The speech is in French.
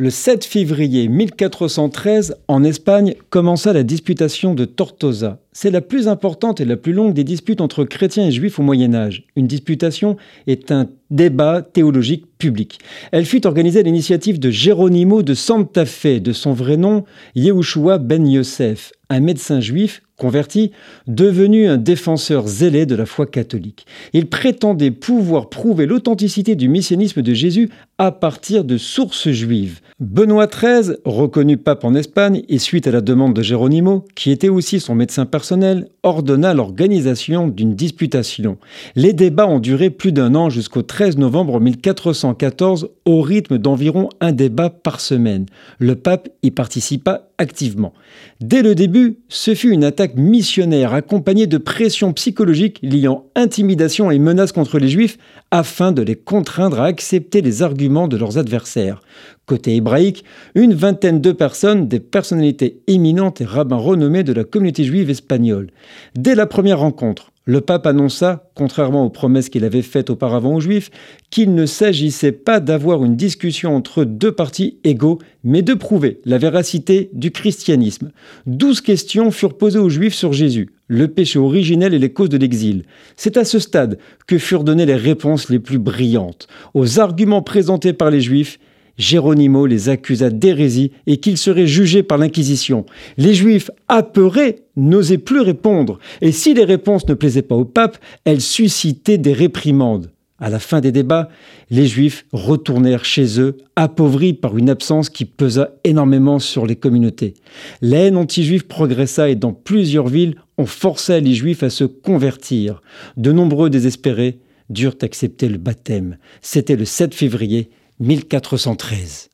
Le 7 février 1413, en Espagne, commença la disputation de Tortosa. C'est la plus importante et la plus longue des disputes entre chrétiens et juifs au Moyen Âge. Une disputation est un débat théologique public. Elle fut organisée à l'initiative de Geronimo de Santa Fe, de son vrai nom Yehoshua ben Yosef, un médecin juif converti, devenu un défenseur zélé de la foi catholique. Il prétendait pouvoir prouver l'authenticité du messianisme de Jésus à partir de sources juives. Benoît XIII, reconnu pape en Espagne et suite à la demande de Geronimo, qui était aussi son médecin personnel, ordonna l'organisation d'une disputation. Les débats ont duré plus d'un an jusqu'au 13 novembre 1414 au rythme d'environ un débat par semaine. Le pape y participa activement. Dès le début, ce fut une attaque missionnaire accompagnée de pressions psychologiques liant intimidation et menaces contre les juifs afin de les contraindre à accepter les arguments de leurs adversaires. Côté hébraïque, une vingtaine de personnes, des personnalités éminentes et rabbins renommés de la communauté juive espagnole. Dès la première rencontre, le pape annonça, contrairement aux promesses qu'il avait faites auparavant aux Juifs, qu'il ne s'agissait pas d'avoir une discussion entre deux partis égaux, mais de prouver la véracité du christianisme. Douze questions furent posées aux Juifs sur Jésus, le péché originel et les causes de l'exil. C'est à ce stade que furent données les réponses les plus brillantes. Aux arguments présentés par les Juifs, Géronimo les accusa d'hérésie et qu'ils seraient jugés par l'Inquisition. Les Juifs, apeurés, n'osaient plus répondre, et si les réponses ne plaisaient pas au pape, elles suscitaient des réprimandes. À la fin des débats, les Juifs retournèrent chez eux, appauvris par une absence qui pesa énormément sur les communautés. La haine anti-juive progressa et dans plusieurs villes, on força les Juifs à se convertir. De nombreux désespérés durent accepter le baptême. C'était le 7 février 1413.